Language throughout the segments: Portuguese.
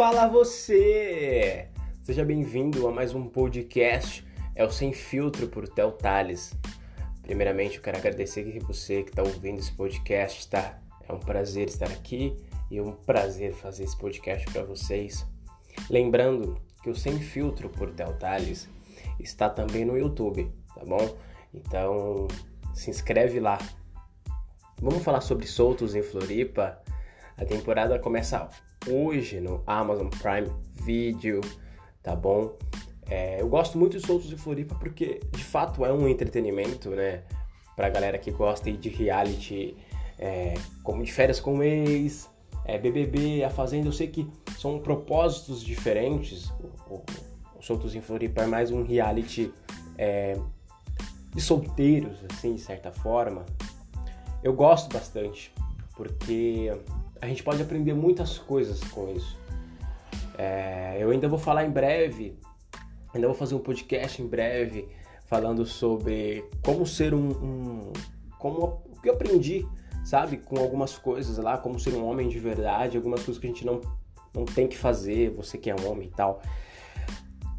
fala você! Seja bem-vindo a mais um podcast, é o Sem Filtro por Tel Tales. Primeiramente, eu quero agradecer que você que está ouvindo esse podcast, tá? É um prazer estar aqui e é um prazer fazer esse podcast para vocês. Lembrando que o Sem Filtro por Tel Tales está também no YouTube, tá bom? Então, se inscreve lá. Vamos falar sobre soltos em Floripa? A temporada começa hoje no Amazon Prime Video, tá bom? É, eu gosto muito de Soltos de Floripa porque de fato é um entretenimento, né? Pra galera que gosta de reality, é, como de férias com o ex, é, BBB, A Fazenda, eu sei que são propósitos diferentes. O, o, o Soltos em Floripa é mais um reality é, de solteiros, assim, de certa forma. Eu gosto bastante porque a gente pode aprender muitas coisas com isso. É, eu ainda vou falar em breve, ainda vou fazer um podcast em breve falando sobre como ser um, um como o que eu aprendi, sabe, com algumas coisas lá, como ser um homem de verdade, algumas coisas que a gente não não tem que fazer, você que é um homem e tal.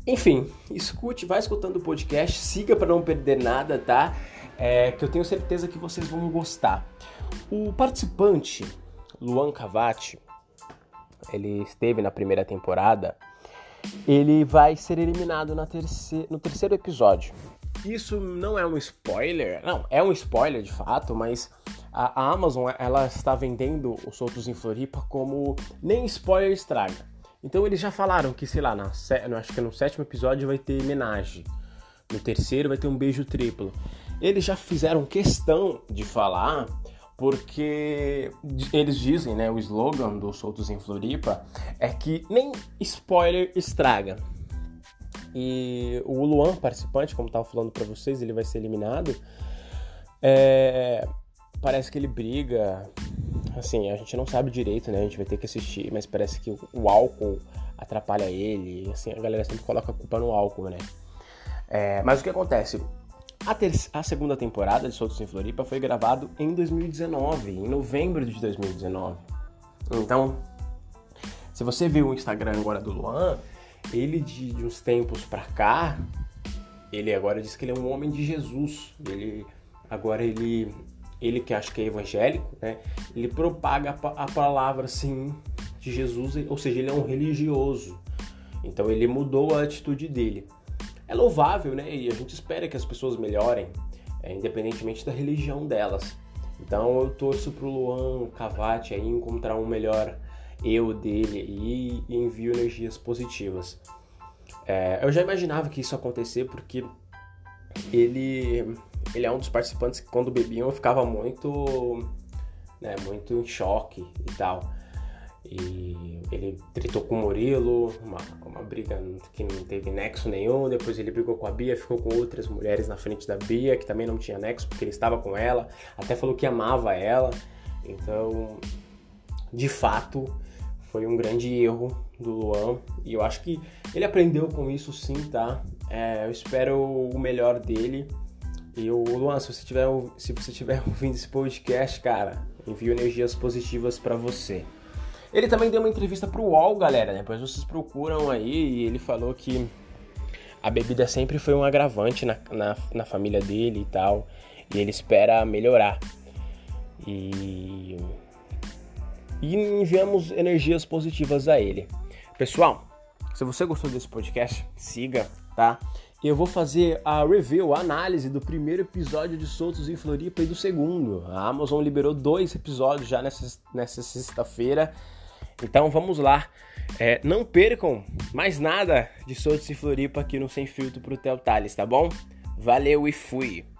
Enfim, escute, vai escutando o podcast, siga para não perder nada, tá? É, que eu tenho certeza que vocês vão gostar. O participante Luan Cavati, ele esteve na primeira temporada, ele vai ser eliminado terceira, no terceiro episódio. Isso não é um spoiler, não, é um spoiler de fato, mas a, Amazon ela está vendendo os Soltos em Floripa como nem spoiler estraga. Então eles já falaram que, sei lá, na, acho que no sétimo episódio vai ter homenagem. No terceiro vai ter um beijo triplo. Eles já fizeram questão de falar porque eles dizem, né, o slogan do Soltos em Floripa é que nem spoiler estraga. E o Luan, participante, como estava falando para vocês, ele vai ser eliminado. É, parece que ele briga. Assim, a gente não sabe direito, né? A gente vai ter que assistir, mas parece que o álcool atrapalha ele. Assim, a galera sempre coloca a culpa no álcool, né? É, mas o que acontece? A, a segunda temporada de Soltos em Floripa foi gravado em 2019, em novembro de 2019. Então, se você viu o Instagram agora do Luan, ele de, de uns tempos pra cá, ele agora diz que ele é um homem de Jesus. Ele agora ele ele que acha que é evangélico, né? Ele propaga a, a palavra assim de Jesus, ou seja, ele é um religioso. Então ele mudou a atitude dele é louvável, né? E a gente espera que as pessoas melhorem, é, independentemente da religião delas. Então eu torço pro Luan Cavati aí encontrar um melhor eu dele e envio energias positivas. É, eu já imaginava que isso acontecer porque ele, ele é um dos participantes que quando bebiam eu ficava muito, né, muito em choque e tal. E ele tretou com o Murilo, uma, uma briga que não teve nexo nenhum. Depois ele brigou com a Bia, ficou com outras mulheres na frente da Bia, que também não tinha nexo porque ele estava com ela. Até falou que amava ela. Então, de fato, foi um grande erro do Luan. E eu acho que ele aprendeu com isso sim, tá? É, eu espero o melhor dele. E o Luan, se você tiver, se você tiver ouvindo esse podcast, cara, envio energias positivas para você. Ele também deu uma entrevista pro UOL, galera, depois vocês procuram aí, e ele falou que a bebida sempre foi um agravante na, na, na família dele e tal, e ele espera melhorar. E, e enviamos energias positivas a ele. Pessoal, se você gostou desse podcast, siga, tá? Eu vou fazer a review, a análise do primeiro episódio de Soltos em Floripa e do segundo. A Amazon liberou dois episódios já nessa, nessa sexta-feira. Então vamos lá. É, não percam mais nada de Soltos e Floripa aqui no Sem Filtro pro Tel Tales, tá bom? Valeu e fui!